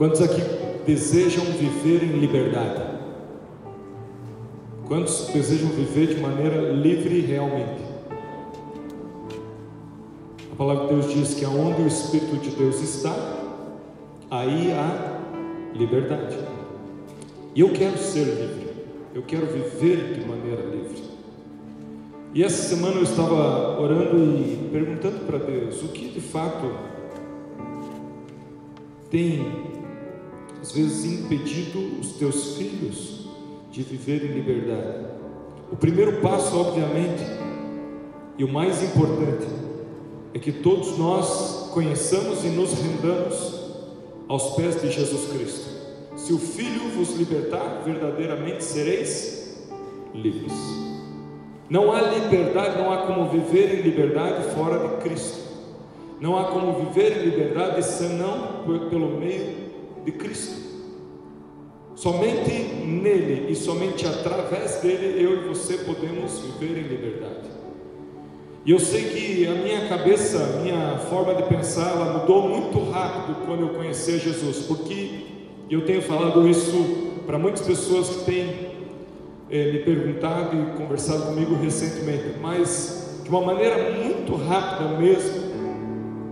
Quantos aqui desejam viver em liberdade? Quantos desejam viver de maneira livre realmente? A palavra de Deus diz que aonde o Espírito de Deus está, aí há liberdade. E eu quero ser livre, eu quero viver de maneira livre. E essa semana eu estava orando e perguntando para Deus o que de fato tem, às vezes, impedido os teus filhos de viver em liberdade. O primeiro passo, obviamente, e o mais importante, é que todos nós conheçamos e nos rendamos aos pés de Jesus Cristo. Se o Filho vos libertar, verdadeiramente sereis livres. Não há liberdade, não há como viver em liberdade fora de Cristo. Não há como viver em liberdade senão pelo meio de Cristo. Somente nele e somente através dele eu e você podemos viver em liberdade. E eu sei que a minha cabeça, a minha forma de pensar, ela mudou muito rápido quando eu conheci Jesus, porque eu tenho falado isso para muitas pessoas que têm é, me perguntado e conversado comigo recentemente, mas de uma maneira muito rápida mesmo,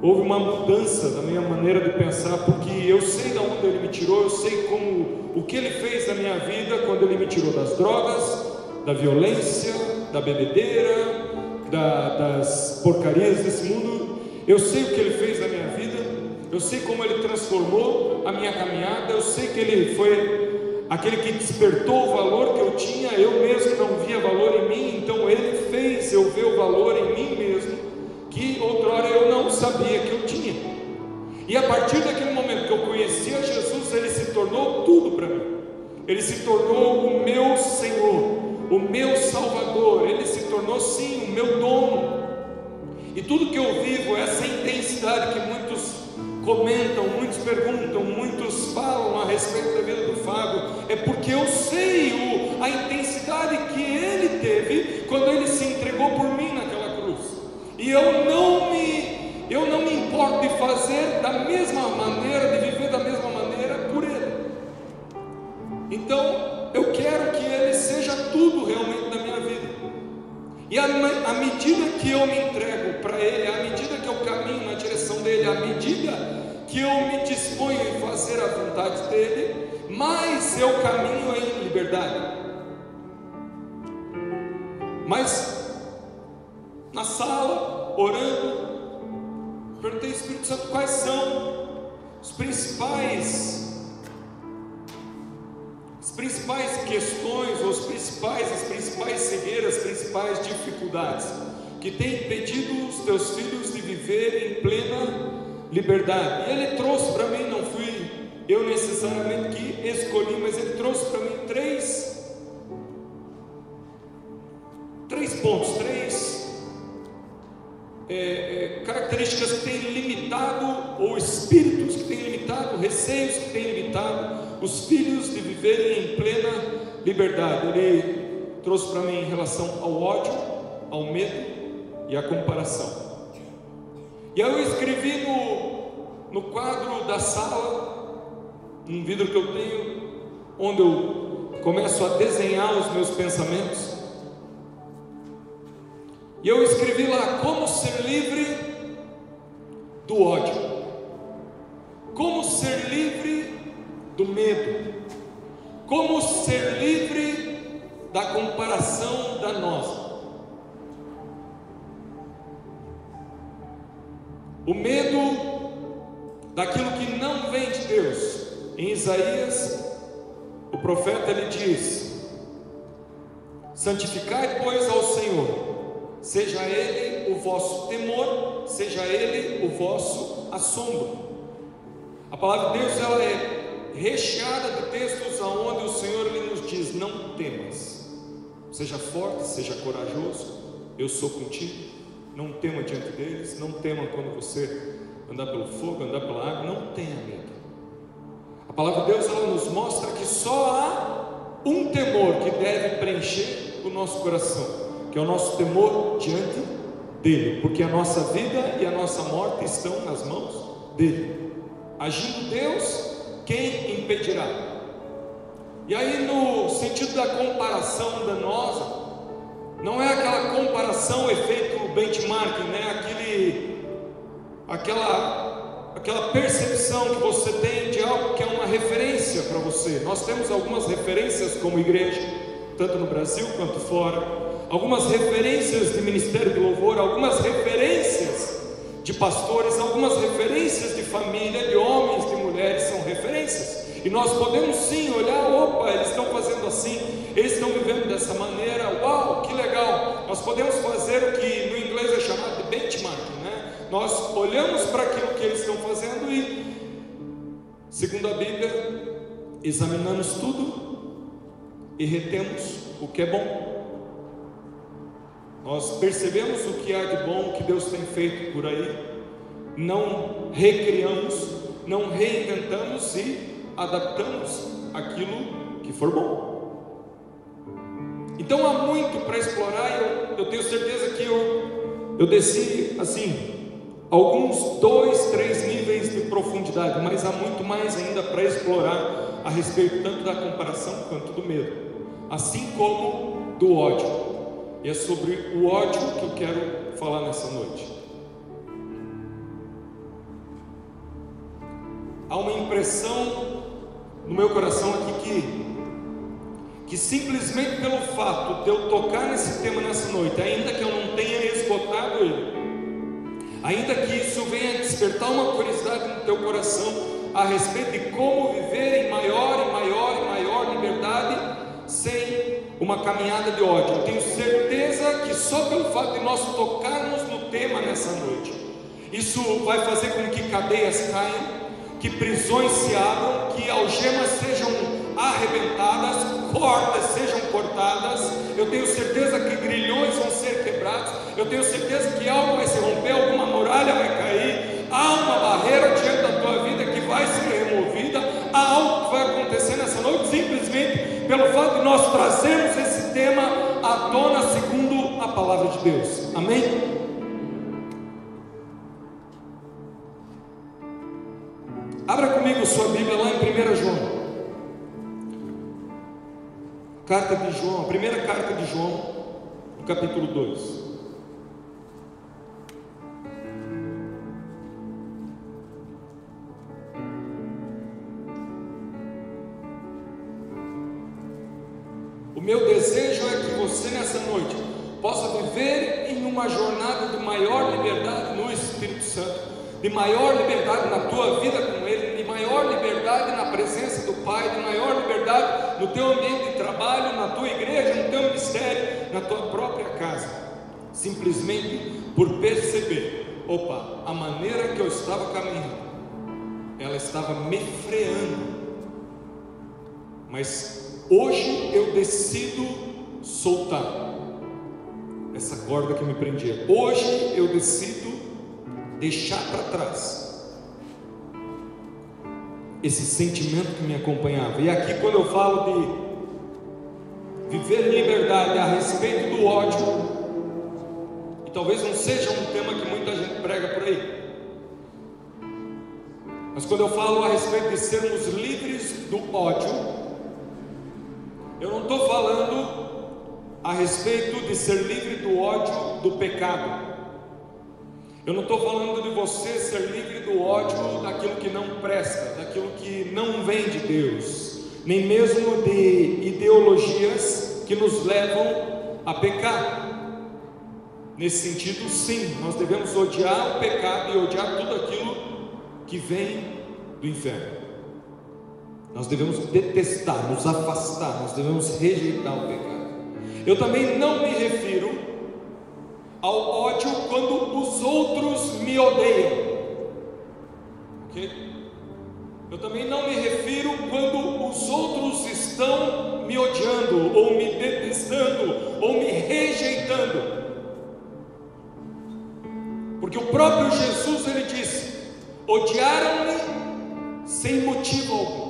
houve uma mudança da minha maneira de pensar, porque eu sei de onde Ele me tirou, eu sei como o que Ele fez na minha vida quando Ele me tirou das drogas, da violência, da bebedeira, da, das porcarias desse mundo. Eu sei o que Ele fez na minha vida, eu sei como Ele transformou a minha caminhada, eu sei que Ele foi aquele que despertou o valor que eu tinha, eu mesmo não via valor em mim, então Ele fez eu ver o valor em mim mesmo, que outrora eu não sabia que eu tinha. E a partir daquele momento que eu conhecia Jesus, Ele se tornou tudo para mim. Ele se tornou o meu Senhor o meu Salvador, Ele se tornou sim o meu dono. E tudo que eu vivo, essa intensidade que muitos comentam, muitos perguntam, muitos falam a respeito da vida do Fábio, é porque eu sei o, a intensidade que ele teve quando ele se entregou por mim. E eu não me, eu não me importo de fazer da mesma maneira, de viver da mesma maneira por ele. Então, eu quero que Ele seja tudo realmente na minha vida. E à medida que eu me entrego para Ele, à medida que eu caminho na direção dEle, à medida que eu me disponho em fazer a vontade dEle, mais eu caminho em liberdade. Mas na sala, orando, perguntei Espírito Santo quais são os principais principais questões, os principais, as principais cegueiras, as principais dificuldades que têm impedido os teus filhos de viver em plena liberdade. E ele trouxe para mim, não fui eu necessariamente que escolhi, mas ele trouxe para mim três três pontos, três é, é, características que têm limitado, ou espíritos que têm limitado, receios que têm limitado os filhos de viverem em plena liberdade. Ele trouxe para mim em relação ao ódio, ao medo e à comparação. E aí eu escrevi no, no quadro da sala, um vidro que eu tenho, onde eu começo a desenhar os meus pensamentos. E eu escrevi lá como ser livre do ódio. Como ser livre do medo. Como ser livre da comparação danosa. O medo daquilo que não vem de Deus. Em Isaías, o profeta ele diz: Santificai, pois, ao Senhor, seja Ele o vosso temor, seja Ele o vosso assombro. A palavra de Deus ela é recheada de textos aonde o Senhor ele nos diz: não temas, seja forte, seja corajoso, eu sou contigo. Não tema diante deles, não tema quando você andar pelo fogo, andar pela água, não tenha medo. A palavra de Deus ela nos mostra que só há um temor que deve preencher o nosso coração, que é o nosso temor diante dele, porque a nossa vida e a nossa morte estão nas mãos dele. Agindo Deus, quem impedirá? E aí, no sentido da comparação danosa, não é aquela comparação efeito benchmarking, né? Aquele, aquela, aquela percepção que você tem de algo que é uma referência para você. Nós temos algumas referências como igreja, tanto no Brasil quanto fora, algumas referências de ministério de louvor, algumas referências de pastores, algumas referências de família, de homens, de mulheres são referências. E nós podemos sim olhar, opa, eles estão fazendo assim, eles estão vivendo dessa maneira, uau, que legal. Nós podemos fazer o que no inglês é chamado de benchmarking, né? Nós olhamos para aquilo que eles estão fazendo e, segundo a Bíblia, examinamos tudo e retemos o que é bom. Nós percebemos o que há de bom que Deus tem feito por aí, não recriamos, não reinventamos e adaptamos aquilo que for bom. Então há muito para explorar e eu, eu, tenho certeza que eu, eu desci assim, alguns dois, três níveis de profundidade, mas há muito mais ainda para explorar a respeito tanto da comparação quanto do medo, assim como do ódio. E é sobre o ódio que eu quero falar nessa noite. Há uma impressão no meu coração aqui que que simplesmente pelo fato de eu tocar nesse tema nessa noite, ainda que eu não tenha esgotado ele, ainda que isso venha despertar uma curiosidade no teu coração a respeito de como viver em maior e maior e maior liberdade sem uma caminhada de ódio. Eu tenho certeza que só pelo fato de nós tocarmos no tema nessa noite, isso vai fazer com que cadeias caiam, que prisões se abram, que algemas sejam arrebentadas, cordas sejam cortadas. Eu tenho certeza que grilhões vão ser quebrados. Eu tenho certeza que algo vai se romper, alguma muralha vai cair. Há uma barreira diante pelo fato de nós trazermos esse tema à tona segundo a palavra de Deus. Amém? Abra comigo sua Bíblia lá em 1 João. Carta de João, a primeira carta de João, no capítulo 2. De maior liberdade na tua vida com Ele, de maior liberdade na presença do Pai, de maior liberdade no teu ambiente de trabalho, na tua igreja, no teu ministério, na tua própria casa, simplesmente por perceber: opa, a maneira que eu estava caminhando, ela estava me freando, mas hoje eu decido soltar essa corda que me prendia. Hoje eu decido deixar para trás esse sentimento que me acompanhava. E aqui, quando eu falo de viver em liberdade a respeito do ódio, e talvez não seja um tema que muita gente prega por aí, mas quando eu falo a respeito de sermos livres do ódio, eu não estou falando a respeito de ser livre do ódio do pecado. Eu não estou falando de você ser livre do ódio daquilo que não presta, daquilo que não vem de Deus, nem mesmo de ideologias que nos levam a pecar. Nesse sentido, sim, nós devemos odiar o pecado e odiar tudo aquilo que vem do inferno. Nós devemos detestar, nos afastar, nós devemos rejeitar o pecado. Eu também não me refiro ao ódio quando os outros me odeiam. Ok? Eu também não me refiro quando os outros estão me odiando, ou me detestando, ou me rejeitando. Porque o próprio Jesus ele disse: odiaram-me sem motivo algum.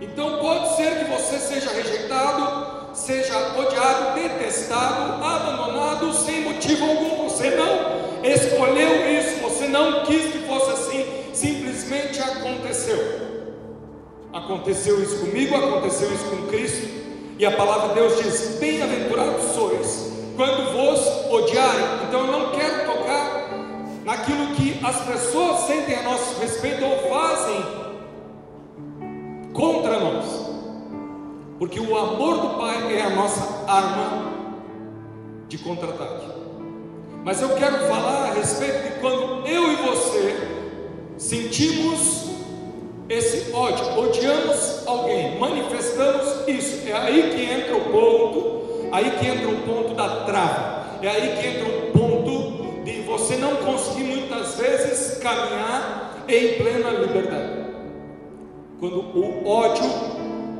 Então pode ser que você seja rejeitado, seja odiado, detestado, abandonado sem motivo algum. Você não escolheu isso, você não quis que fosse assim. simplesmente aconteceu. Aconteceu isso comigo, aconteceu isso com Cristo, e a palavra de Deus diz: Bem-aventurados sois quando vos odiarem. Então eu não quero tocar naquilo que as pessoas sentem a nosso respeito ou fazem contra nós, porque o amor do Pai é a nossa arma de contra-ataque. Mas eu quero falar a respeito de quando eu e você sentimos esse ódio, odiamos alguém, manifestamos isso. É aí que entra o ponto, aí que entra o ponto da trava. É aí que entra o ponto de você não conseguir muitas vezes caminhar em plena liberdade. Quando o ódio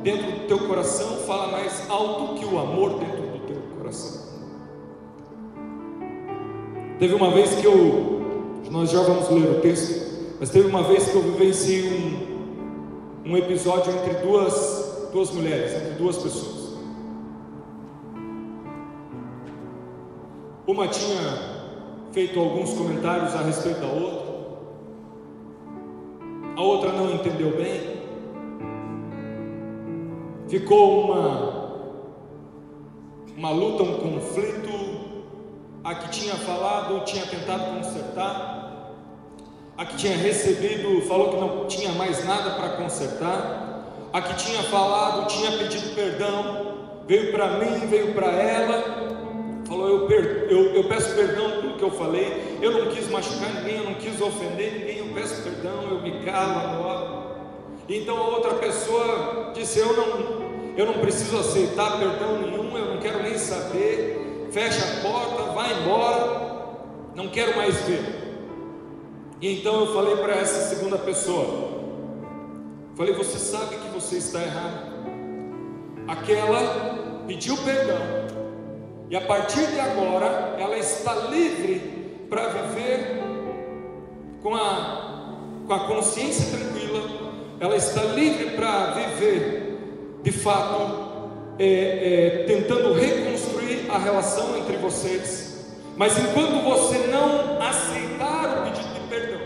dentro do teu coração fala mais alto que o amor dentro do teu coração. Teve uma vez que eu, nós já vamos ler o texto, mas teve uma vez que eu vivenciei um, um episódio entre duas, duas mulheres, entre duas pessoas. Uma tinha feito alguns comentários a respeito da outra, a outra não entendeu bem, ficou uma, uma luta, um conflito a que tinha falado tinha tentado consertar, a que tinha recebido falou que não tinha mais nada para consertar, a que tinha falado tinha pedido perdão, veio para mim, veio para ela, falou: eu, per, eu, eu peço perdão pelo que eu falei, eu não quis machucar ninguém, eu não quis ofender ninguém, eu peço perdão, eu me calo agora. Então a outra pessoa disse: Eu não, eu não preciso aceitar perdão nenhum, eu não quero nem saber. Fecha a porta, vai embora, não quero mais ver. E então eu falei para essa segunda pessoa: falei, você sabe que você está errado. Aquela pediu perdão, e a partir de agora ela está livre para viver com a, com a consciência tranquila, ela está livre para viver de fato é, é, tentando reconstruir a relação entre vocês, mas enquanto você não aceitar o pedido de perdão,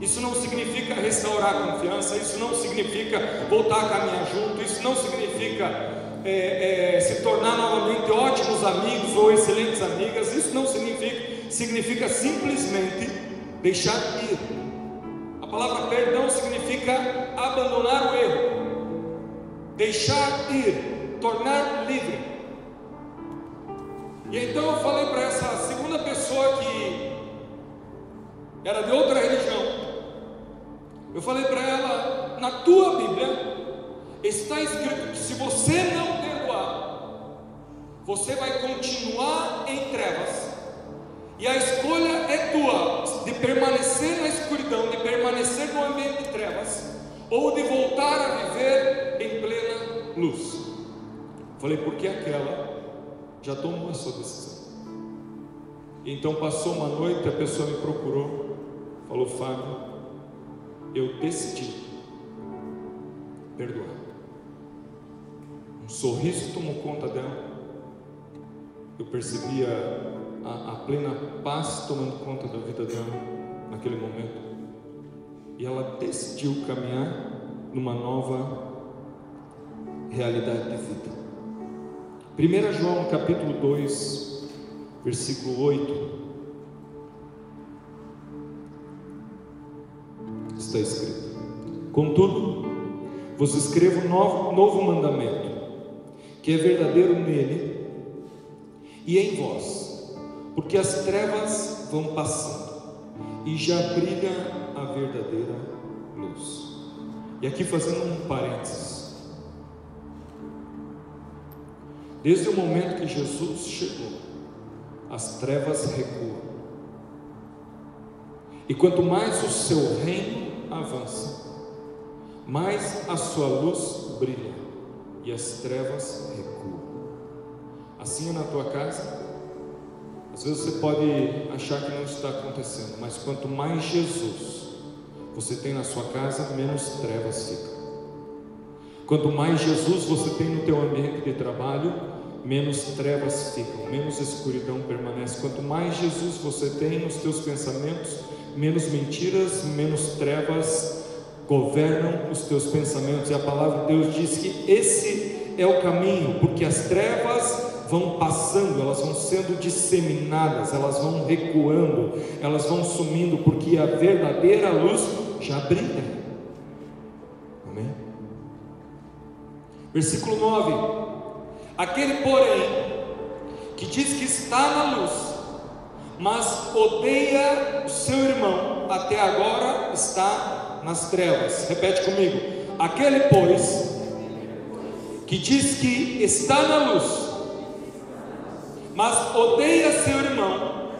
isso não significa restaurar a confiança, isso não significa voltar a caminhar junto, isso não significa é, é, se tornar novamente ótimos amigos ou excelentes amigas, isso não significa, significa simplesmente deixar ir. A palavra perdão significa abandonar o erro deixar ir, tornar livre. E então eu falei para essa segunda pessoa que era de outra religião, eu falei para ela: na tua Bíblia está escrito que se você não perdoar, você vai continuar em trevas. E a escolha é tua de permanecer na escuridão, de permanecer no ambiente de trevas, ou de voltar a viver em plena luz. Falei, porque aquela já tomou a sua decisão. Então passou uma noite, a pessoa me procurou, falou, Fábio, eu decidi perdoar. Um sorriso tomou conta dela. Eu percebia a, a plena paz tomando conta da vida dela naquele momento e ela decidiu caminhar numa nova realidade de vida. 1 João capítulo 2, versículo 8. Está escrito: Contudo, vos escrevo um novo, novo mandamento, que é verdadeiro nele e em vós, porque as trevas vão passando e já brilha a verdadeira luz. E aqui fazendo um parênteses. Desde o momento que Jesus chegou, as trevas recuam. E quanto mais o seu reino avança, mais a sua luz brilha e as trevas recuam. Assim é na tua casa. Às vezes você pode achar que não está acontecendo, mas quanto mais Jesus você tem na sua casa, menos trevas ficam. Quanto mais Jesus você tem no teu ambiente de trabalho, menos trevas ficam, menos escuridão permanece. Quanto mais Jesus você tem nos teus pensamentos, menos mentiras, menos trevas governam os teus pensamentos. E a palavra de Deus diz que esse é o caminho, porque as trevas vão passando, elas vão sendo disseminadas, elas vão recuando, elas vão sumindo, porque a verdadeira luz já brilha. Amém? Versículo 9: Aquele, porém, que diz que está na luz, mas odeia o seu irmão, até agora está nas trevas. Repete comigo: aquele, pois, que diz que está na luz, mas odeia seu irmão,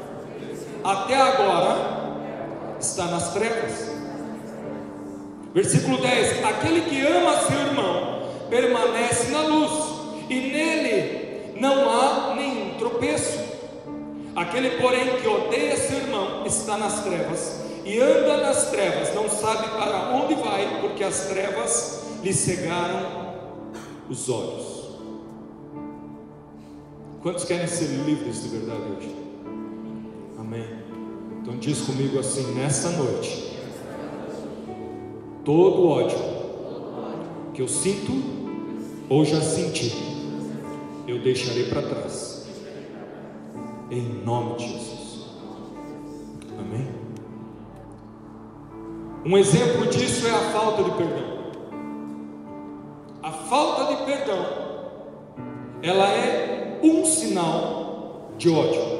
até agora está nas trevas. Versículo 10: Aquele que ama seu irmão permanece na luz, e nele não há nenhum tropeço. Aquele, porém, que odeia seu irmão está nas trevas e anda nas trevas, não sabe para onde vai, porque as trevas lhe cegaram os olhos. Quantos querem ser livres de verdade hoje? Amém. Então diz comigo assim: nessa noite, todo ódio que eu sinto ou já senti, eu deixarei para trás. Em nome de Jesus. Amém. Um exemplo disso é a falta de perdão. A falta de perdão, ela é um sinal de ódio.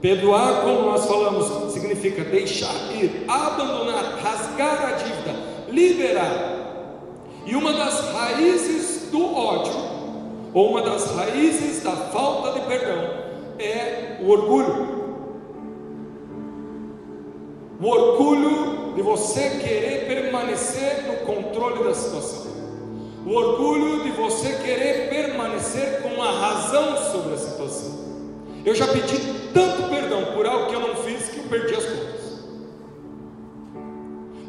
Perdoar, como nós falamos, significa deixar ir, abandonar, rasgar a dívida, liberar. E uma das raízes do ódio, ou uma das raízes da falta de perdão, é o orgulho. O orgulho de você querer permanecer no controle da situação. O orgulho de você querer permanecer com a razão sobre a situação. Eu já pedi tanto perdão por algo que eu não fiz que eu perdi as contas.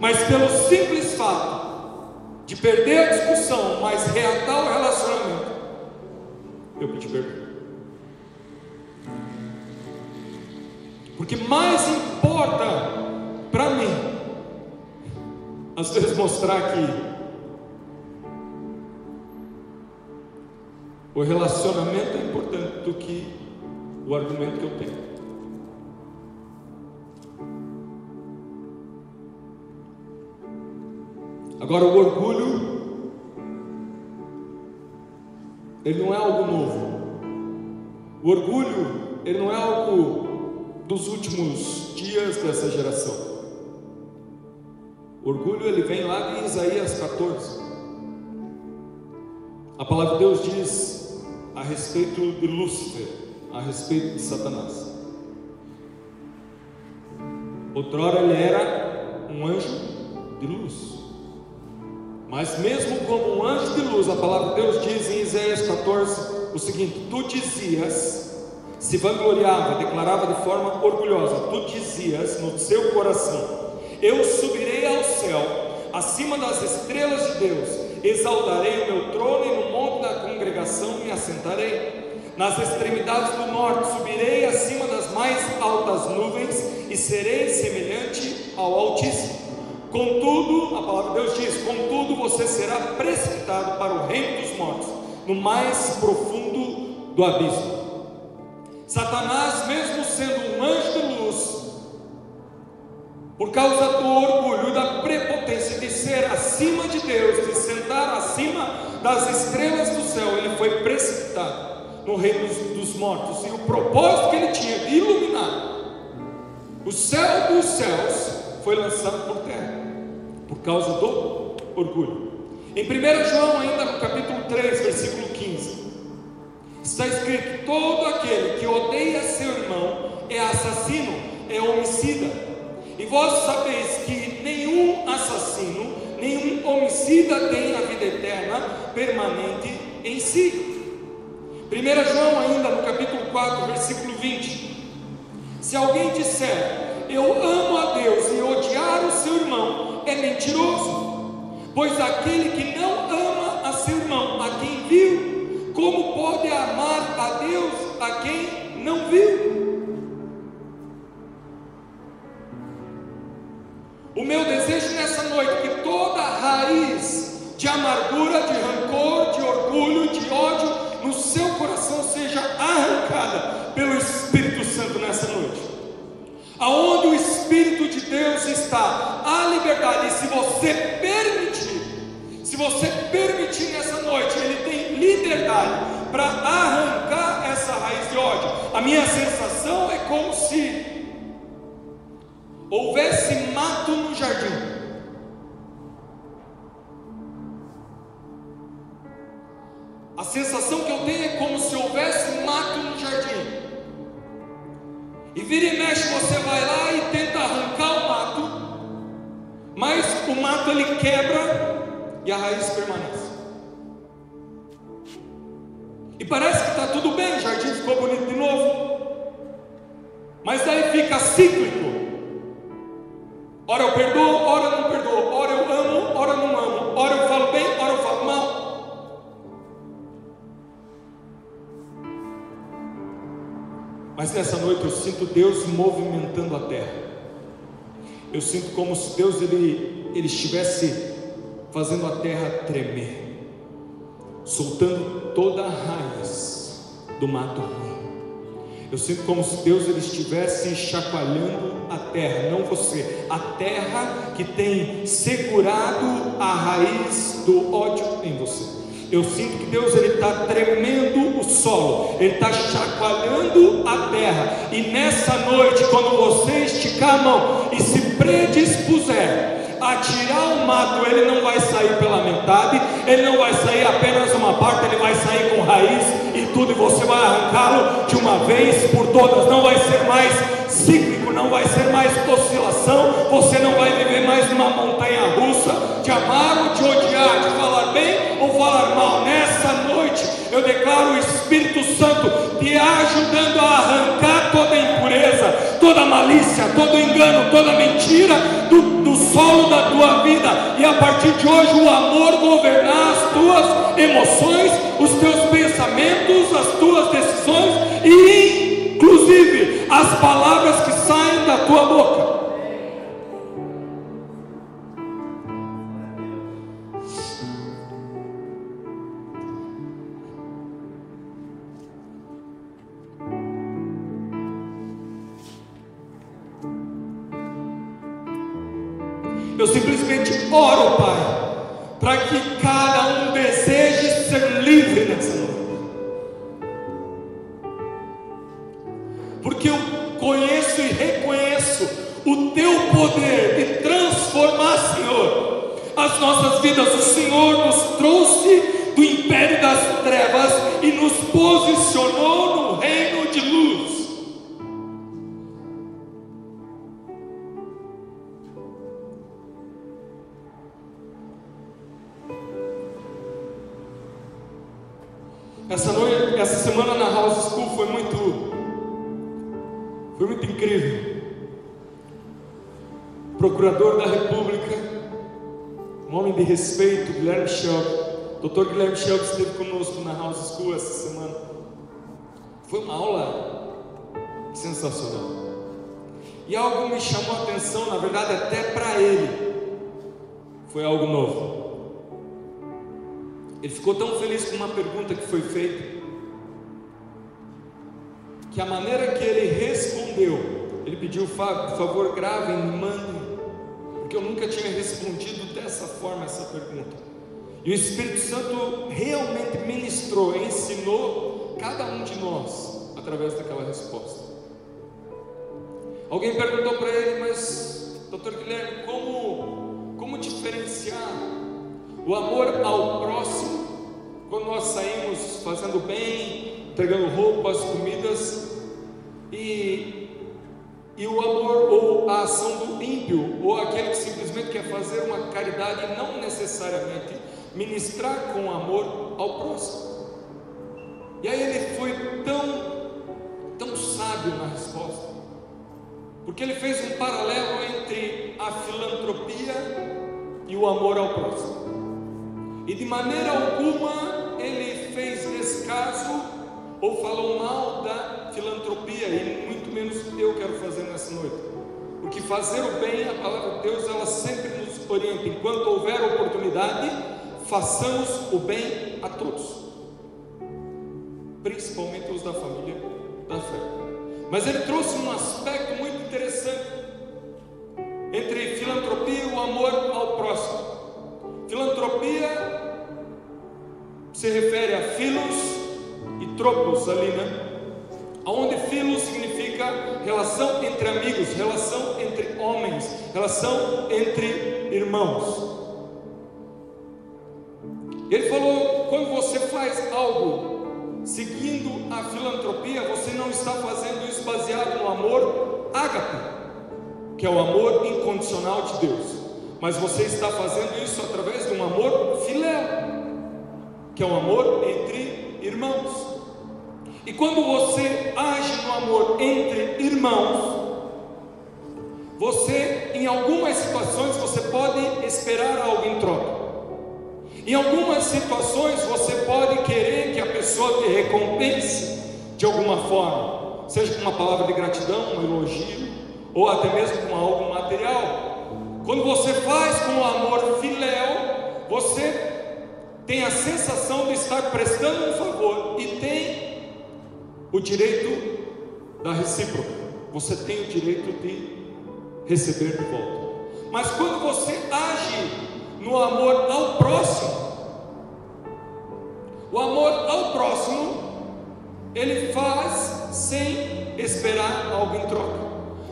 Mas pelo simples fato de perder a discussão, mas reatar o relacionamento, eu pedi perdão. Porque mais importa para mim, às vezes mostrar que o relacionamento é importante do que o argumento que eu tenho. Agora, o orgulho, ele não é algo novo. O orgulho, ele não é algo dos últimos dias dessa geração. O orgulho, ele vem lá de Isaías 14. A palavra de Deus diz a respeito de Lúcifer, a respeito de Satanás. Outrora ele era um anjo de luz. Mas mesmo como um anjo de luz, a palavra de Deus diz em Isaías 14 o seguinte: Tu dizias, se vangloriava, declarava de forma orgulhosa, tu dizias no seu coração: Eu subirei ao céu, acima das estrelas de Deus, exaltarei o meu trono e no monte da congregação me assentarei. Nas extremidades do norte subirei acima das mais altas nuvens e serei semelhante ao Altíssimo. Contudo, a palavra de Deus diz: Contudo, você será precipitado para o reino dos mortos, no mais profundo do abismo. Satanás, mesmo sendo um anjo de luz, por causa do orgulho e da prepotência de ser acima de Deus, de sentar acima das estrelas do céu, ele foi precipitado no reino dos, mortos. E o propósito que ele tinha de iluminar o céu dos céus foi lançado por terra, por causa do orgulho. Em 1 João, ainda capítulo 3, versículo 15, está escrito: Todo aquele que odeia seu irmão é assassino, é homicida. E vós sabeis que nenhum assassino, nenhum homicida tem a vida eterna permanente em si. 1 João, ainda no capítulo 4, versículo 20: Se alguém disser, Eu amo a Deus e odiar o seu irmão, é mentiroso, pois aquele que não ama a seu irmão, a quem viu, Como pode amar a Deus a quem não viu? O meu desejo nessa noite é que toda raiz de amargura, de rancor, de orgulho, de ódio no seu coração seja arrancada pelo Espírito Santo nessa noite. Aonde o Espírito de Deus está, há liberdade, e se você permitir, se você permitir nessa noite, Ele tem liberdade para arrancar essa raiz de ódio. A minha sensação é como se houvesse mato no jardim. A sensação que eu tenho é como se houvesse mato no jardim. E vira e mexe, você vai lá e tenta arrancar o mato, mas o mato ele quebra e a raiz permanece. E parece que está tudo bem, o jardim ficou bonito de novo. Mas daí fica cíclico. Ora eu perdoo, ora eu não perdoo, ora eu amo, ora eu não amo, ora eu falo bem, ora eu falo mal. Mas nessa noite eu sinto Deus movimentando a terra. Eu sinto como se Deus ele, ele estivesse fazendo a terra tremer, soltando toda a raiz do mato ruim. Eu sinto como se Deus ele estivesse chacoalhando a terra, não você, a terra que tem segurado a raiz do ódio em você. Eu sinto que Deus ele está tremendo o solo, ele está chacoalhando a terra. E nessa noite, quando você esticar a mão predispuser a tirar o mato, ele não vai sair pela metade, ele não vai sair apenas uma parte, ele vai sair com raiz e tudo, e você vai arrancá-lo de uma vez por todas, não vai ser mais cíclico, não vai ser mais oscilação, você não vai viver mais numa montanha russa de amar ou de odiar, de falar bem ou falar mal. Nessa noite eu declaro o Espírito Santo te ajudando a arrancar toda a toda malícia, todo engano, toda mentira do, do solo da tua vida, e a partir de hoje o amor governar as tuas emoções, os teus pensamentos, as tuas decisões e inclusive as palavras que saem da tua boca. As nossas vidas. O Senhor nos trouxe do império das trevas e nos posicionou no reino de luz. Essa noite, essa semana na House School foi muito, foi muito incrível. Procurador da um homem de respeito, Guilherme Shelby. Doutor Guilherme Shelby esteve conosco na House School essa semana. Foi uma aula sensacional. E algo me chamou a atenção, na verdade, até para ele. Foi algo novo. Ele ficou tão feliz com uma pergunta que foi feita, que a maneira que ele respondeu, ele pediu, por favor, gravem, mandem, porque eu nunca tinha respondido dessa forma essa pergunta. E o Espírito Santo realmente ministrou, ensinou cada um de nós através daquela resposta. Alguém perguntou para ele, mas, doutor Guilherme, como, como diferenciar o amor ao próximo, quando nós saímos fazendo bem, entregando roupas, comidas, e, e o amor ou a ação do ímpio, ou aquele que simplesmente quer fazer uma caridade e não necessariamente ministrar com amor ao próximo. E aí ele foi tão, tão sábio na resposta, porque ele fez um paralelo entre a filantropia e o amor ao próximo. E de maneira alguma ele fez descaso ou falou mal da filantropia, e muito menos eu quero fazer nessa noite. Porque fazer o bem, a palavra de Deus, ela sempre nos orienta. Enquanto houver oportunidade, façamos o bem a todos, principalmente os da família da fé. Mas ele trouxe um aspecto muito interessante entre filantropia e o amor ao próximo. Filantropia se refere a filos e tropos ali, né? Onde filos significa relação entre amigos, relação entre homens, relação entre irmãos. Ele falou: quando você faz algo seguindo a filantropia, você não está fazendo isso baseado no amor ágape, que é o amor incondicional de Deus, mas você está fazendo isso através de um amor filéu, que é o um amor entre irmãos. E quando você age no amor entre irmãos, você, em algumas situações, você pode esperar algo em troca. Em algumas situações você pode querer que a pessoa te recompense de alguma forma, seja com uma palavra de gratidão, um elogio, ou até mesmo com algo material. Quando você faz com amor filéu, você tem a sensação de estar prestando um favor e tem o direito da recíproca. Você tem o direito de receber de volta. Mas quando você age no amor ao próximo. O amor ao próximo, ele faz sem esperar algo em troca.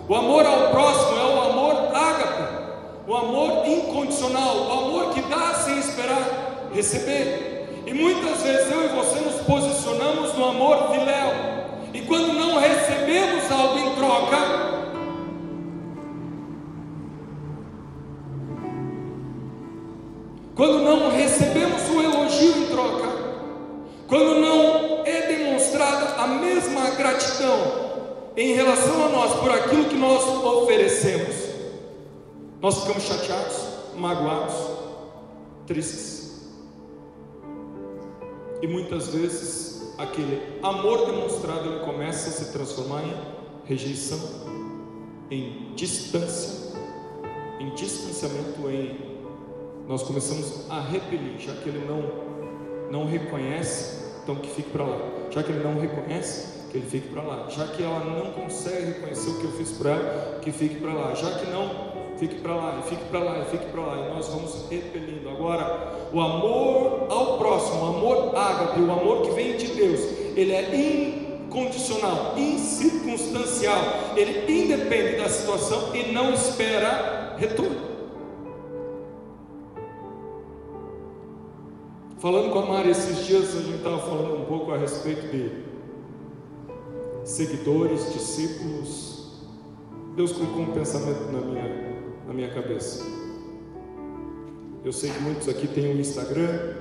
O amor ao próximo é o amor ágape, o amor incondicional, o amor que dá sem esperar receber. E muitas vezes eu e você nos posicionamos no amor filéu. E quando não recebemos algo em troca, quando não recebemos o elogio em troca, quando não é demonstrada a mesma gratidão em relação a nós por aquilo que nós oferecemos, nós ficamos chateados, magoados, tristes. E muitas vezes aquele amor demonstrado ele começa a se transformar em rejeição, em distância, em distanciamento, em nós começamos a repelir, já que ele não não reconhece, então que fique para lá. Já que ele não reconhece, que ele fique para lá. Já que ela não consegue reconhecer o que eu fiz para ela, que fique para lá. Já que não, fique para lá, e fique para lá, e fique para lá. E nós vamos repelindo. Agora, o amor ao próximo, o amor ágape, o amor que vem de Deus, ele é incondicional, incircunstancial. Ele independe da situação e não espera retorno. Falando com a Mari esses dias, a gente estava falando um pouco a respeito de seguidores, discípulos. Deus colocou um pensamento na minha, na minha cabeça. Eu sei que muitos aqui têm um Instagram,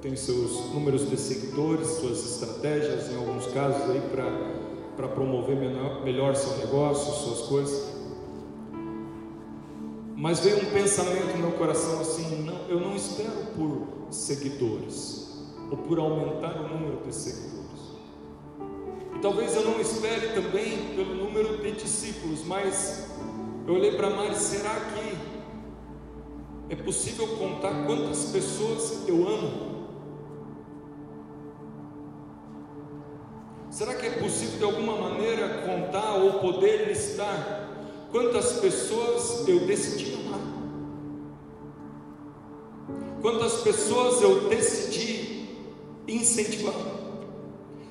têm seus números de seguidores, suas estratégias, em alguns casos aí para promover melhor, seu negócio, suas coisas. Mas veio um pensamento no meu coração assim: não, eu não espero por seguidores, ou por aumentar o número de seguidores. E talvez eu não espere também pelo número de discípulos, mas eu olhei para Mari, será que é possível contar quantas pessoas eu amo? Será que é possível de alguma maneira contar ou poder listar quantas pessoas eu decidi amar? Quantas pessoas eu decidi incentivar?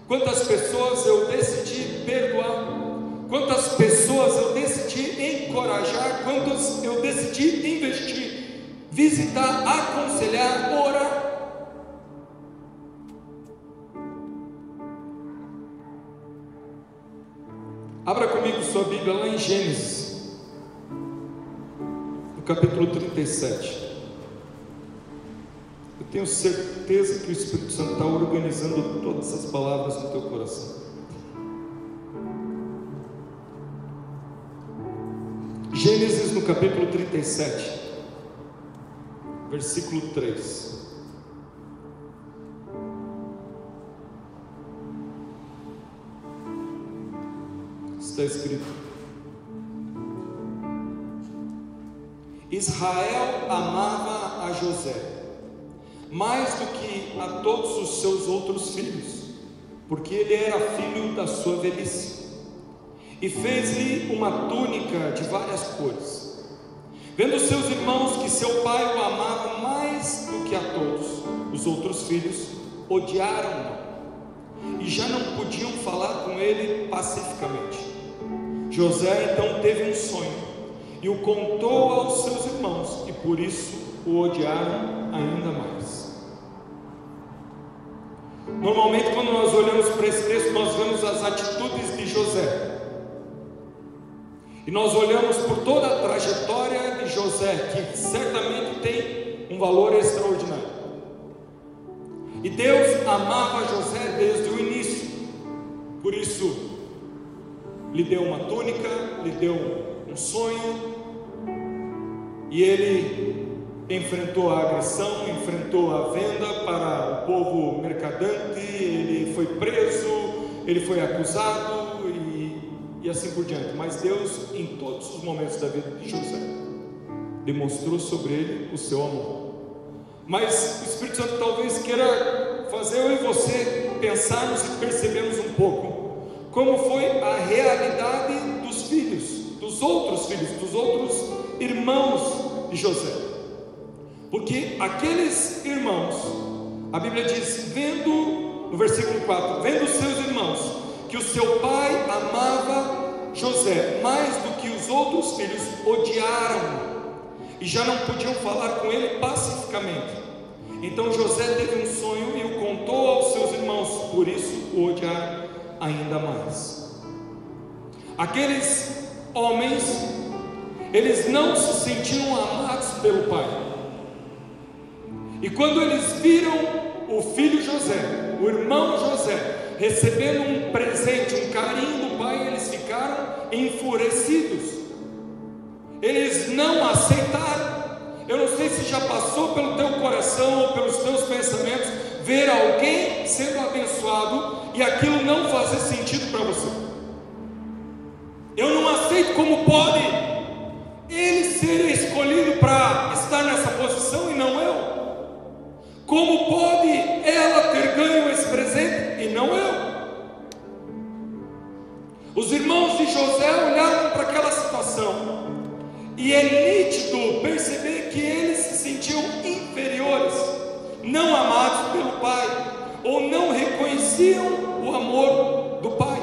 Quantas pessoas eu decidi perdoar? Quantas pessoas eu decidi encorajar? Quantas eu decidi investir? Visitar, aconselhar, orar? Abra comigo sua Bíblia lá em Gênesis, no capítulo 37. Eu tenho certeza que o Espírito Santo está organizando todas essas palavras no teu coração. Gênesis no capítulo 37, versículo 3. Está escrito: Israel amava a José mais do que a todos os seus outros filhos, porque ele era filho da sua velhice e fez-lhe uma túnica de várias cores. Vendo seus irmãos que seu pai o amava mais do que a todos os outros filhos, odiaram-no e já não podiam falar com ele pacificamente. José então teve um sonho e o contou aos seus irmãos, e por isso o odiaram ainda mais. Normalmente, quando nós olhamos para esse texto, nós vemos as atitudes de José. E nós olhamos por toda a trajetória de José, que certamente tem um valor extraordinário. E Deus amava José desde o início, por isso, lhe deu uma túnica, lhe deu um sonho, e ele enfrentou a agressão, enfrentou a venda para o povo mercadante, ele foi preso, ele foi acusado e, assim por diante. Mas Deus, em todos os momentos da vida de José, demonstrou sobre ele o seu amor. Mas o Espírito Santo talvez queira fazer eu e você pensarmos e percebermos um pouco como foi a realidade dos filhos, dos outros filhos, dos outros irmãos de José. Porque aqueles irmãos, a Bíblia diz, vendo, no versículo 4, vendo seus irmãos, que o seu pai amava José mais do que os outros filhos, odiaram e já não podiam falar com ele pacificamente. Então José teve um sonho e o contou aos seus irmãos, por isso o odiaram ainda mais. Aqueles homens, eles não se sentiam amados pelo pai. E quando eles viram o filho José, o irmão José, recebendo um presente, um carinho do pai, eles ficaram enfurecidos. Eles não aceitaram. Eu não sei se já passou pelo teu coração ou pelos teus pensamentos ver alguém sendo abençoado e aquilo não fazer sentido para você. Eu não aceito como pode ele ser escolhido para estar nessa posição e não eu. Como pode ela ter ganho esse presente e não eu? Os irmãos de José olharam para aquela situação e é nítido perceber que eles se sentiam inferiores, não amados pelo pai, ou não reconheciam o amor do pai.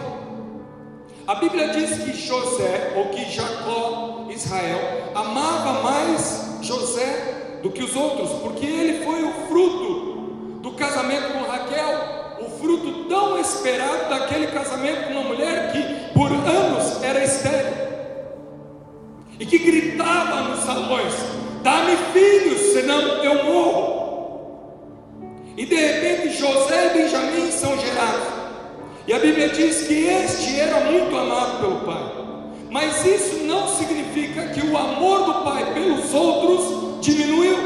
A Bíblia diz que José, ou que Jacó, Israel, amava mais José do que os outros, porque ele foi o fruto do casamento com Raquel, o fruto tão esperado daquele casamento com uma mulher que por anos era estéril e que gritava nos salões: Dá-me filhos, senão eu morro. E de repente José e Benjamim são gerados. E a Bíblia diz que este era muito amado pelo pai. Mas isso não significa que o amor do pai pelos outros diminuiu.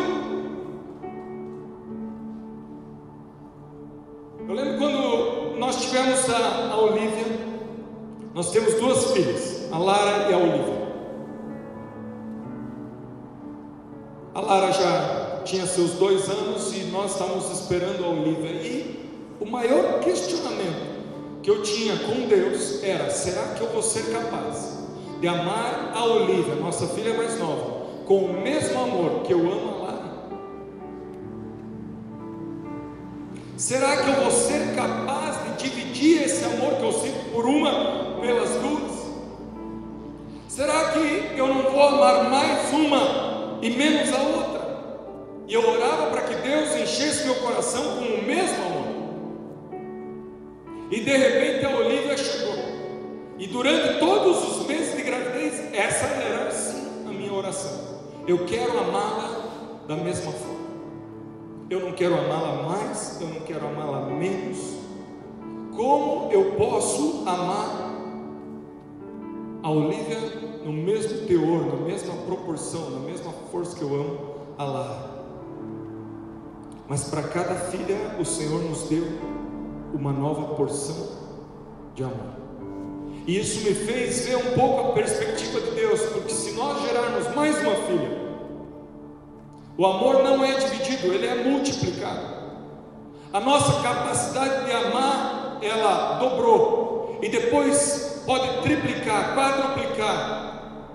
Eu lembro quando nós tivemos a, a Olivia, nós temos duas filhas, a Lara e a Olivia. A Lara já tinha seus dois anos e nós estávamos esperando a Olivia. E o maior questionamento que eu tinha com Deus era: será que eu vou ser capaz de amar a Olivia, nossa filha mais nova, com o mesmo amor que eu amo Lara? Será que eu vou ser capaz de dividir esse amor que eu sinto por uma pelas duas? Será que eu não vou amar mais uma e menos a outra? E eu orava para que Deus enchesse meu coração com o mesmo amor. E de repente a Olivia chegou. E durante todos os meses de gravidez, essa era sim a minha oração. Eu quero amá-la da mesma forma. Eu não quero amá-la mais, eu não quero amá-la menos. Como eu posso amar a Olivia no mesmo teor, na mesma proporção, na mesma força que eu amo a Lara? Mas para cada filha o Senhor nos deu uma nova porção de amor. E isso me fez ver um pouco a perspectiva de Deus, porque se nós gerarmos mais uma filha, o amor não é dividido, ele é multiplicado. A nossa capacidade de amar, ela dobrou, e depois pode triplicar, quadruplicar.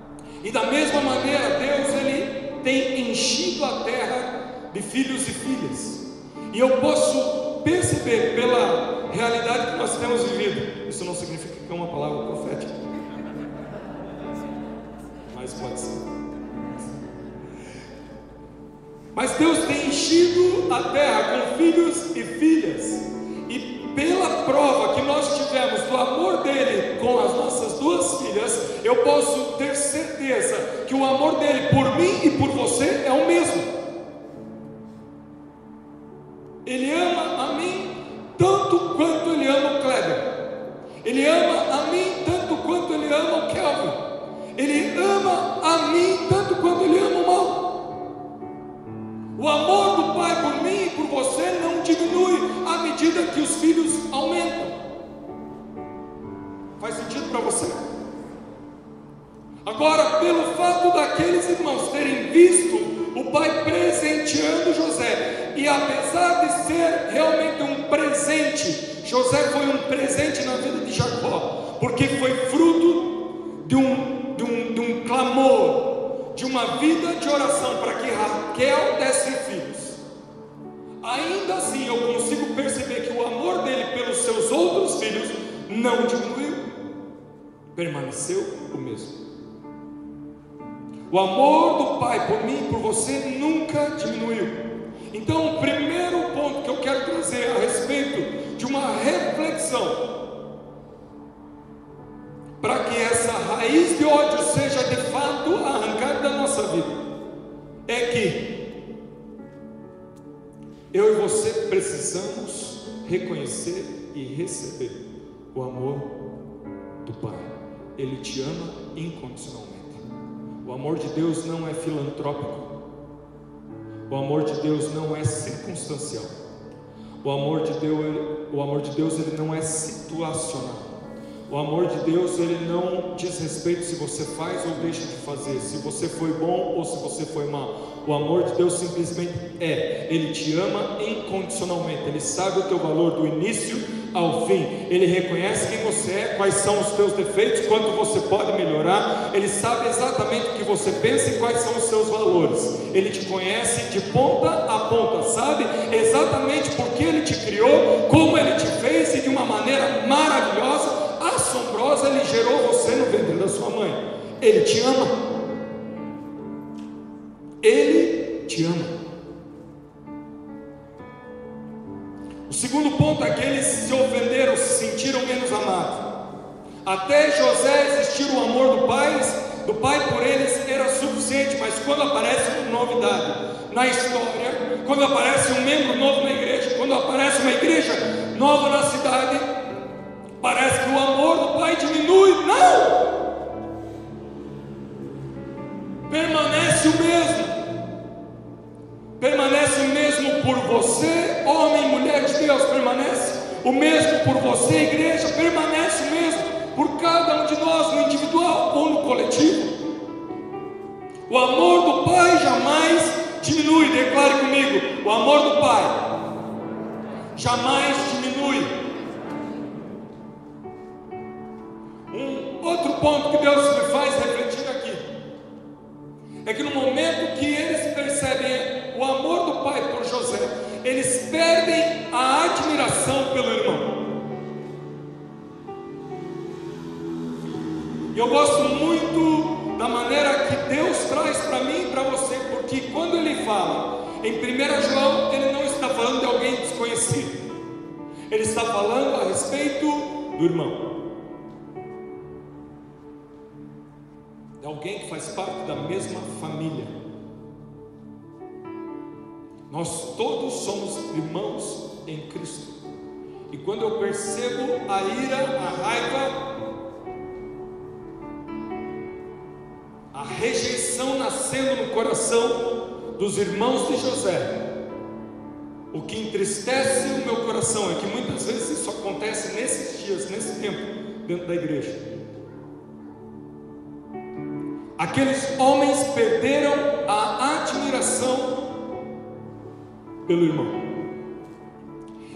E da mesma maneira, Deus ele tem enchido a terra de filhos e filhas. E eu posso perceber pela realidade que nós temos vivido. Isso não significa que é uma palavra profética. Mas pode ser. Mas Deus tem enchido a terra com filhos e filhas. E pela prova que nós tivemos do amor dele com as nossas duas filhas, eu posso ter certeza que o amor dele por mim e por você é o mesmo. Ele ama a mim tanto quanto ele ama o Kleber. Ele ama a mim tanto quanto ele ama o Kelvin. Ele ama a mim tanto quanto ele ama o mal. O amor do Pai por mim e por você não diminui à medida que os filhos aumentam. Faz sentido para você? Agora, pelo fato daqueles irmãos terem visto o pai presenteando José, e apesar de ser realmente um presente, José foi um presente na vida de Jacó, porque foi fruto de um, de um, de um clamor, de uma vida de oração para que Raquel desse filhos. Ainda assim, eu consigo perceber que o amor dele pelos seus outros filhos não diminuiu, permaneceu o mesmo. O amor do Pai por mim e por você nunca diminuiu. Então, o primeiro ponto que eu quero trazer a respeito para que essa raiz de ódio seja de fato arrancada da nossa vida, é que eu e você precisamos reconhecer e receber o amor do Pai. Ele te ama incondicionalmente. O amor de Deus não é filantrópico. O amor de Deus não é circunstancial. O amor de Deus, o amor de Deus ele não é situacional. O amor de Deus ele não diz respeito se você faz ou deixa de fazer, se você foi bom ou se você foi mal. O amor de Deus simplesmente é. Ele te ama incondicionalmente. Ele sabe o teu valor do início ao fim. Ele reconhece quem você é, quais são os teus defeitos, quanto você pode melhorar. Ele sabe exatamente o que você pensa e quais são os seus valores. Ele te conhece de ponta a ponta, sabe exatamente por que ele te criou, como ele te fez e de uma maneira maravilhosa, assombrosa, ele gerou você no ventre da sua mãe. Ele te ama. Ele te ama. Segundo ponto é que eles se ofenderam, se sentiram menos amados. Até José existir o amor do pai, do pai por eles era suficiente, mas quando aparece uma novidade na história, quando aparece um membro novo na igreja, quando aparece uma igreja nova na cidade, parece que o amor do pai diminui. Não! Permanece o mesmo você, homem e mulher de Deus, permanece o mesmo por você, igreja, permanece o mesmo por cada um de nós, no individual ou no coletivo. O amor do Pai jamais diminui, declare comigo: o amor do Pai jamais diminui. Um outro ponto que Deus me faz refletir aqui é que no momento em 1 João, ele não está falando de alguém desconhecido, ele está falando a respeito do irmão. De alguém que faz parte da mesma família. Nós todos somos irmãos em Cristo. E quando eu percebo a ira, a raiva, a rejeição nascendo no coração dos irmãos de José. O que entristece o meu coração é que muitas vezes isso acontece nesses dias, nesse tempo, dentro da igreja. Aqueles homens perderam a admiração pelo irmão.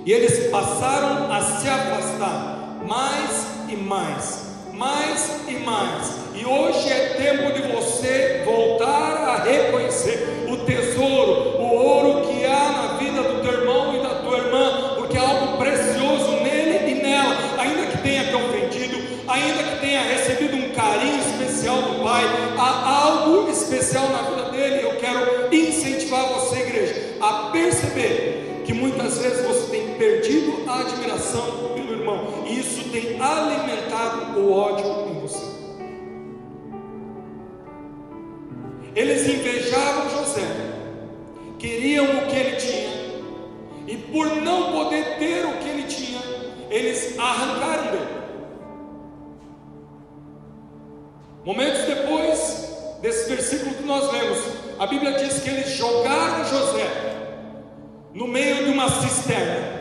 E eles passaram a se afastar mais e mais, mais e mais, e hoje é tempo de você voltar a reconhecer o tesouro, o ouro que há na vida do teu irmão e da tua irmã, porque há algo precioso nele e nela, ainda que tenha te ofendido, ainda que tenha recebido um carinho especial do Pai, há algo especial na vida dele. Eu quero incentivar você, igreja, a perceber que muitas vezes você tem perdido a admiração pelo irmão, e isso tem alimentado o ódio Eles invejavam José, queriam o que ele tinha, e por não poder ter o que ele tinha, eles arrancaram dele. Momentos depois desse versículo que nós lemos, a Bíblia diz que eles jogaram José no meio de uma cisterna.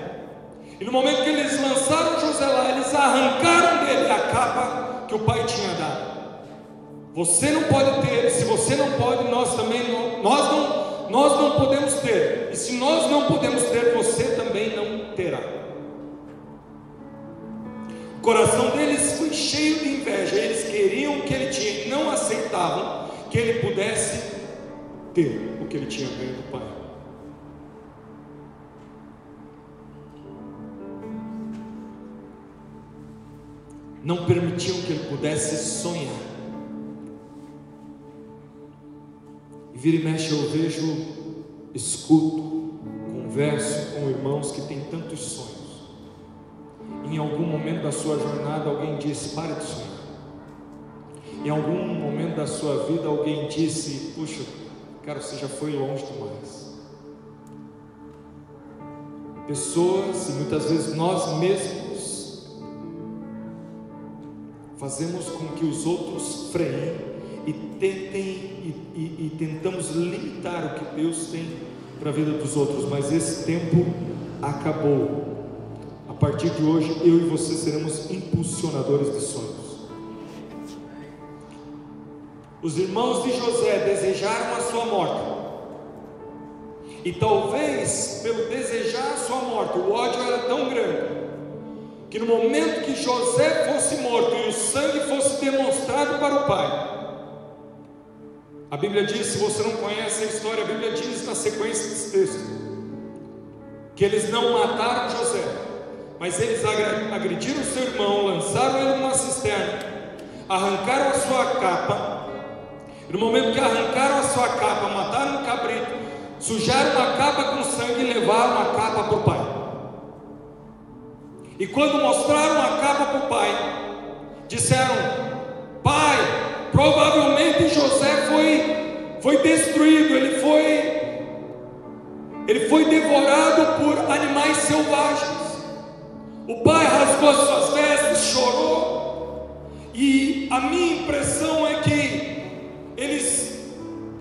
E no momento que eles lançaram José lá, eles arrancaram dele a capa que o pai tinha dado. Você não pode ter, se você não pode, nós também não, nós não, nós não podemos ter. E se nós não podemos ter, você também não terá. O coração deles foi cheio de inveja, eles queriam o que ele tinha não aceitavam que ele pudesse ter o que ele tinha ganho do Pai. Não permitiam que ele pudesse sonhar. Vira e mexe eu vejo, escuto, converso com irmãos que têm tantos sonhos. Em algum momento da sua jornada alguém disse: pare de sonhar. Em algum momento da sua vida alguém disse: puxa, cara, você já foi longe demais. Pessoas, e muitas vezes nós mesmos, fazemos com que os outros freiem e tentem e, e, e tentamos limitar o que Deus tem para a vida dos outros, mas esse tempo acabou. A partir de hoje, eu e você seremos impulsionadores de sonhos. Os irmãos de José desejaram a sua morte. E talvez, pelo desejar a sua morte, o ódio era tão grande, que no momento que José fosse morto e o sangue fosse demonstrado para o pai, a Bíblia diz, se você não conhece a história, a Bíblia diz na sequência desse texto, que eles não mataram José, mas eles agrediram seu irmão, lançaram ele numa cisterna, arrancaram a sua capa, no momento que arrancaram a sua capa, mataram um cabrito, sujaram a capa com sangue e levaram a capa para o pai. E quando mostraram a capa para o pai, disseram: Pai, provavelmente José foi, foi destruído, ele foi, ele foi devorado por animais selvagens. O pai rasgou as suas vestes, chorou, e a minha impressão é que eles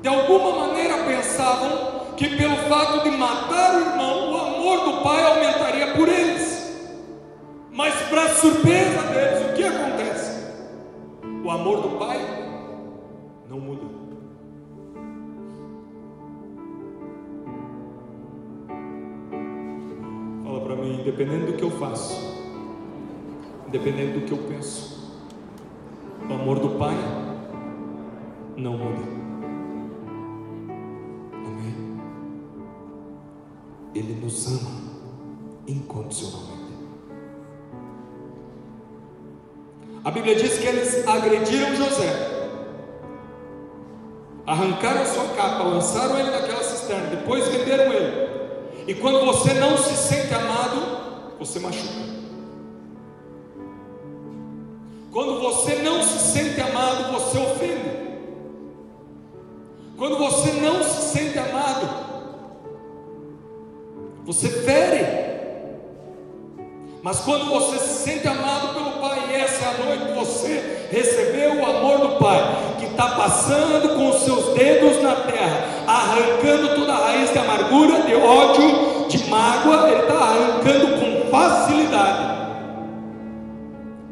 de alguma maneira pensavam que pelo fato de matar o irmão, o amor do pai aumentaria por eles. Mas para surpresa deles, amor do pai não muda. Fala para mim, independente do que eu faço, independente do que eu penso, o amor do Pai não muda. Amém? Ele nos ama incondicionalmente. A Bíblia diz que eles agrediram José arrancaram sua capa, lançaram ele naquela cisterna, depois venderam ele. E quando você não se sente amado, você machuca. Quando você não se sente amado, você ofende. Quando você não se sente amado, você fere. Mas quando você se sente amado pelo Pai, e essa é a noite você recebeu o amor do Pai, está passando com os seus dedos na terra, arrancando toda a raiz de amargura, de ódio, de mágoa, ele está arrancando com facilidade.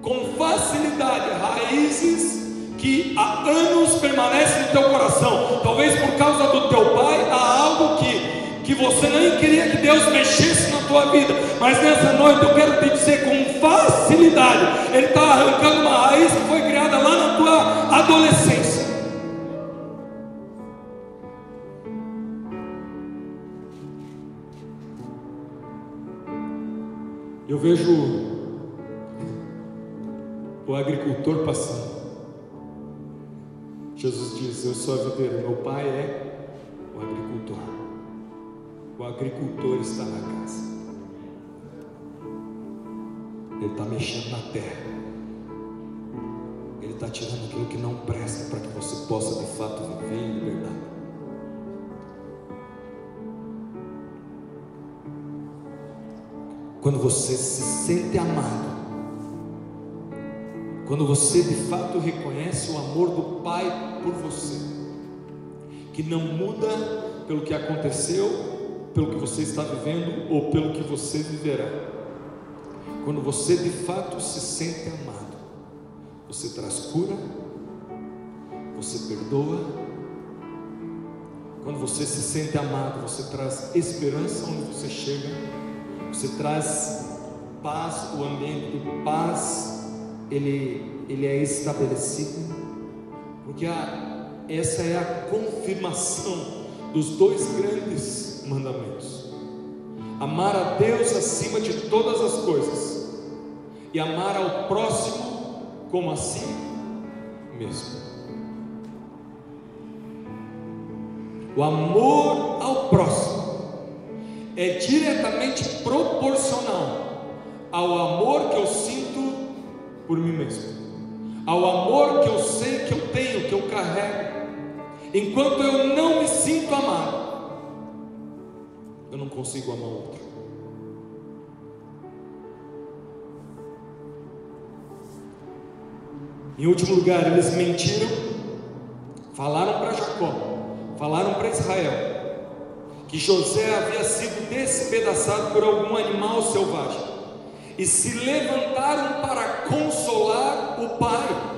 Com facilidade, raízes que há anos permanece no teu coração. Talvez por causa do teu pai há algo que que você nem queria que Deus mexesse na tua vida, mas nessa noite eu quero te dizer com facilidade, Ele está arrancando uma raiz que foi criada lá na tua adolescência. Eu vejo o agricultor passando. Jesus diz: Eu sou a videira, meu pai é agricultor está na casa. Ele está mexendo na terra. Ele está tirando aquilo que não presta para que você possa de fato viver em liberdade. Quando você se sente amado, quando você de fato reconhece o amor do Pai por você, que não muda pelo que aconteceu, pelo que você está vivendo ou pelo que você viverá. Quando você de fato se sente amado, você traz cura, você perdoa. Quando você se sente amado, você traz esperança onde você chega, você traz paz, o ambiente de paz ele, ele é estabelecido, porque a, essa é a confirmação dos dois grandes mandamentos: amar a Deus acima de todas as coisas e amar ao próximo como a si mesmo. O amor ao próximo é diretamente proporcional ao amor que eu sinto por mim mesmo, ao amor que eu sei que eu tenho, que eu carrego. Enquanto eu não me sinto amado, eu não consigo amar outro. Em último lugar, eles mentiram, falaram para Jacó, falaram para Israel, que José havia sido despedaçado por algum animal selvagem e se levantaram para consolar o pai.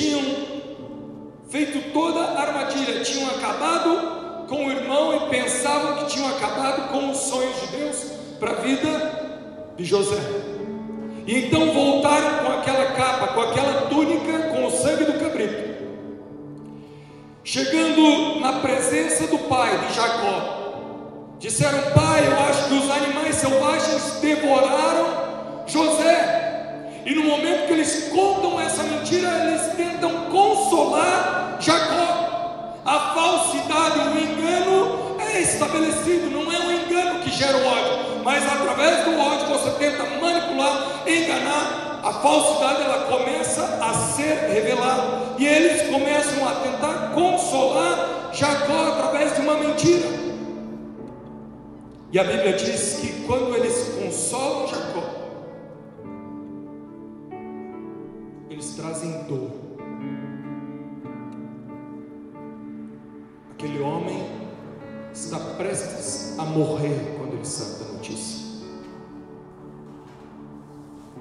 Tinham feito toda a armadilha, tinham acabado com o irmão e pensavam que tinham acabado com os sonhos de Deus para a vida de José. E então voltaram com aquela capa, com aquela túnica, com o sangue do cabrito Chegando na presença do pai de Jacó, disseram: Pai, eu acho que os animais selvagens devoraram José. E no momento que eles contam essa mentira, eles tentam consolar Jacó. A falsidade, o engano é estabelecido, não é o engano que gera o ódio, mas através do ódio você tenta manipular, enganar a falsidade ela começa a ser revelada e eles começam a tentar consolar Jacó através de uma mentira. E a Bíblia diz que quando eles consolam Jacó, eles trazem dor. Aquele homem está prestes a morrer quando ele sabe da notícia.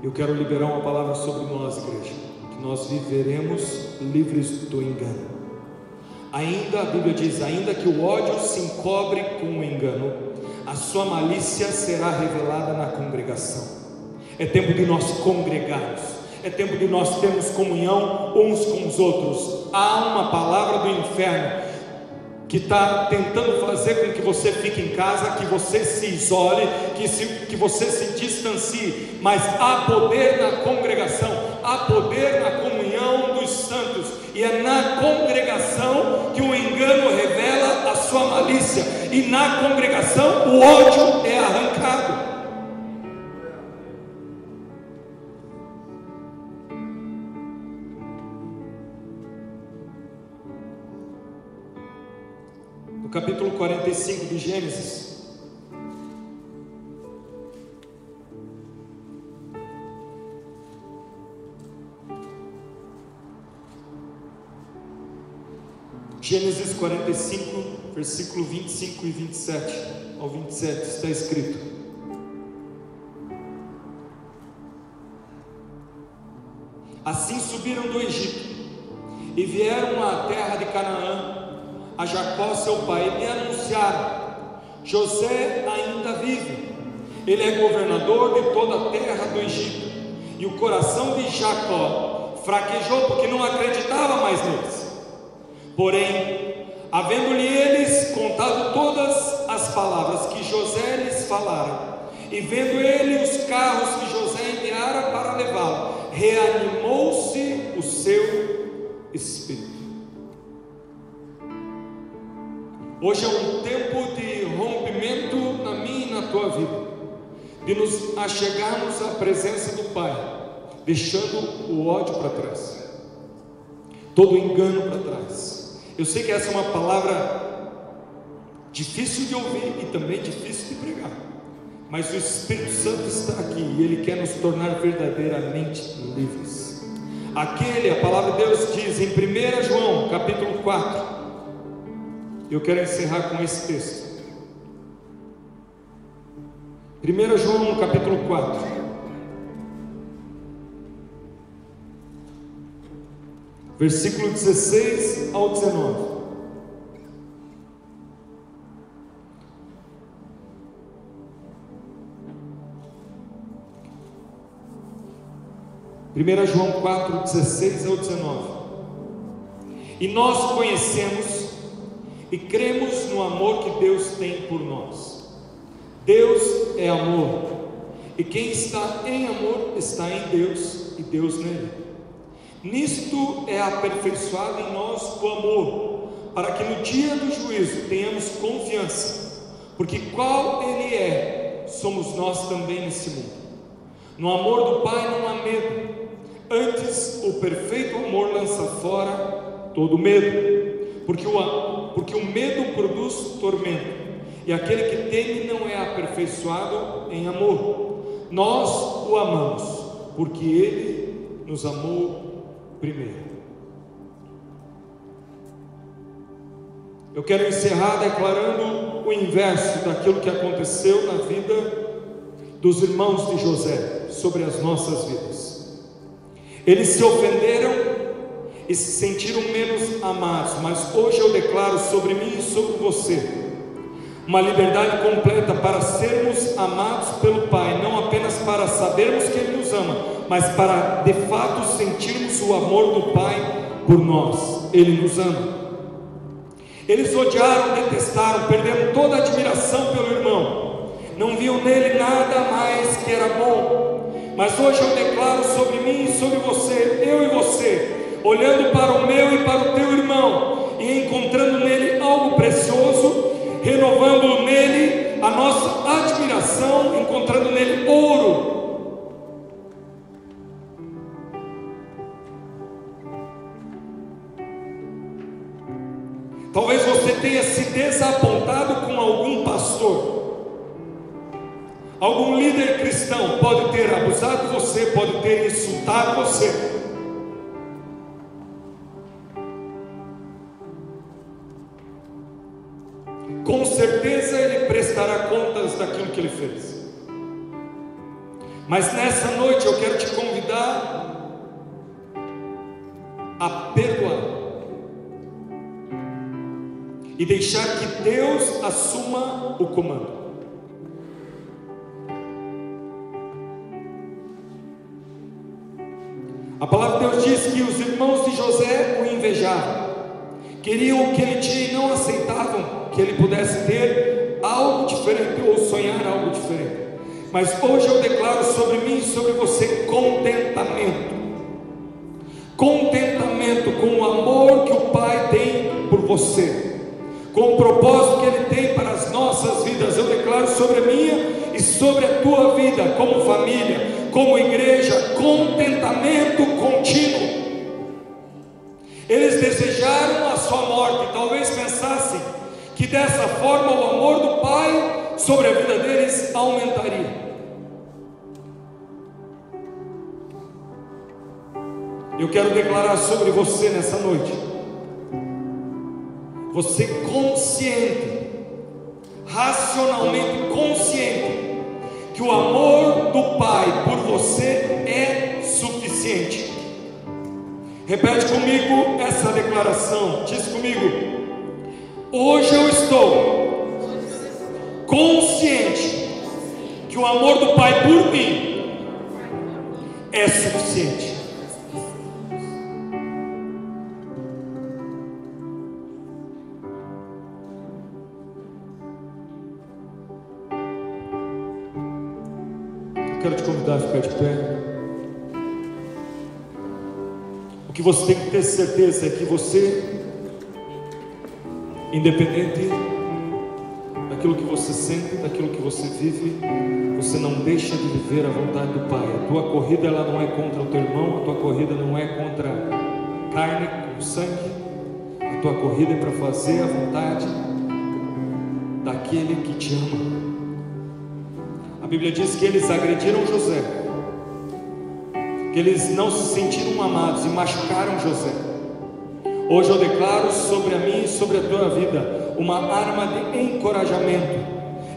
Eu quero liberar uma palavra sobre nós, igreja, que nós viveremos livres do engano. Ainda a Bíblia diz: ainda que o ódio se encobre com o engano, a sua malícia será revelada na congregação. É tempo de nós congregarmos, é tempo de nós termos comunhão uns com os outros. Há uma palavra do inferno que está tentando fazer com que você fique em casa, que você se isole, que, se, que você se distancie, mas há poder na congregação, há poder na comunhão dos santos, e é na congregação que o engano revela a sua malícia, e na congregação o ódio é arrancado. 5 de Gênesis. Gênesis 45, versículo 25 e 27 ao 27 está escrito: Assim subiram do Egito e vieram à terra de Canaã a Jacó seu pai, e anunciaram: José ainda vive, ele é governador de toda a terra do Egito. E o coração de Jacó fraquejou porque não acreditava mais neles. Porém, havendo-lhe eles contado todas as palavras que José lhes falara, e vendo ele os carros que José enviara para levá-lo, reanimou-se o seu espírito. Hoje é um tempo de rompimento na minha e na tua vida, de nos achegarmos à presença do Pai, deixando o ódio para trás, todo o engano para trás. Eu sei que essa é uma palavra difícil de ouvir e também difícil de pregar, mas o Espírito Santo está aqui e ele quer nos tornar verdadeiramente livres. Aquele, a palavra de Deus diz em 1 João, capítulo 4, eu quero encerrar com esse texto. 1 João capítulo 4. Versículo 16 ao 19. Primeira João 4, 16 ao 19. E nós conhecemos e cremos no amor que Deus tem por nós. Deus é amor, e quem está em amor está em Deus e Deus nele. Nisto é aperfeiçoado em nós o amor, para que no dia do juízo tenhamos confiança, porque qual Ele é, somos nós também nesse mundo. No amor do Pai não há medo, antes o perfeito amor lança fora todo medo, porque o, porque o medo produz tormento, e aquele que teme não é aperfeiçoado em amor. Nós o amamos, porque ele nos amou primeiro. Eu quero encerrar declarando o inverso daquilo que aconteceu na vida dos irmãos de José sobre as nossas vidas. Eles se ofenderam e se sentiram menos amados, mas hoje eu declaro sobre mim e sobre você uma liberdade completa para sermos amados pelo Pai, não apenas para sabermos que Ele nos ama, mas para de fato sentirmos o amor do Pai por nós. Ele nos ama. Eles odiaram, detestaram, perderam toda a admiração pelo irmão, não viam nele nada mais que era bom. Mas hoje eu declaro sobre mim e sobre você, eu e você, olhando para o meu e para o teu irmão e encontrando nele algo precioso, renovando nele a nossa admiração, encontrando nele ouro. Talvez você tenha se desapontado com algum pastor. Algum líder cristão pode ter abusado de você, pode ter insultado você. Com certeza ele prestará contas daquilo que ele fez. Mas nessa noite eu quero te convidar a perdoar e deixar que Deus assuma o comando. A palavra de Deus diz que os irmãos de José o invejavam, queriam o que ele tinha e não aceitavam que ele pudesse ter algo diferente ou sonhar algo diferente. Mas hoje eu declaro sobre mim e sobre você contentamento. Contentamento com o amor que o Pai tem por você, com o propósito que Ele tem para as nossas vidas. Eu declaro sobre a minha e sobre a tua vida, como família, como igreja, contentamento contínuo. Morte, talvez pensassem que dessa forma o amor do Pai sobre a vida deles aumentaria. Eu quero declarar sobre você nessa noite você consciente, racionalmente consciente, que o amor do Pai por você é suficiente. Repete comigo essa declaração, diz comigo. Hoje eu estou consciente que o amor do Pai por mim é suficiente. Eu quero te convidar a ficar de pé. Você tem que ter certeza é que você Independente daquilo que você sente, daquilo que você vive, você não deixa de viver a vontade do Pai. A tua corrida ela não é contra o teu irmão, a tua corrida não é contra carne, com sangue. A tua corrida é para fazer a vontade daquele que te ama. A Bíblia diz que eles agrediram José, que eles não se sentiram amados e machucaram José. Hoje eu declaro sobre a mim e sobre a tua vida uma arma de encorajamento,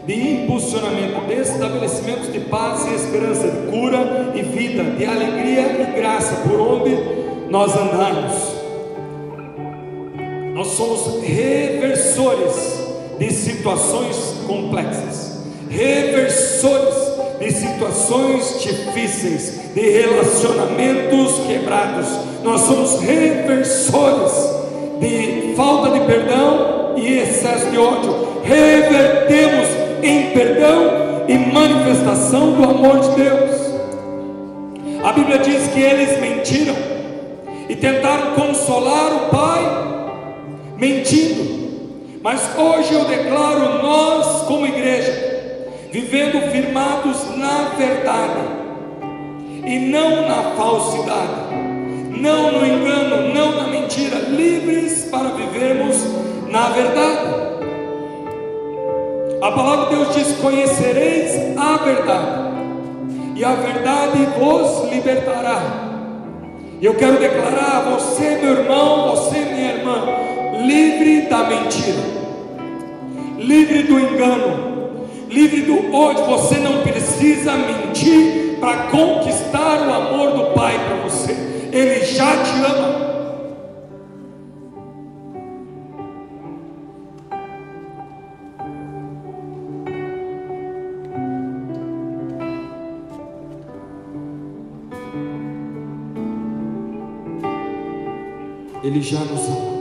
de impulsionamento, de estabelecimento de paz e esperança, de cura e vida, de alegria e graça por onde nós andarmos. Nós somos reversores de situações complexas, reversores de situações difíceis, de relacionamentos quebrados. Nós somos reversores de falta de perdão e excesso de ódio. Revertemos em perdão e manifestação do amor de Deus. A Bíblia diz que eles mentiram e tentaram consolar o pai, mentindo. Mas hoje eu declaro, nós, como igreja, vivendo firmados na verdade e não na falsidade, não no engano, não na mentira, livres para vivermos na verdade. A palavra de Deus diz: Conhecereis a verdade, e a verdade vos libertará. Eu quero declarar a você, meu irmão, você, minha irmã, livre da mentira, livre do engano, livre do ódio. Você não precisa mentir para conquistar o amor do Pai para você. Ele já te ama. Ele já nos ama.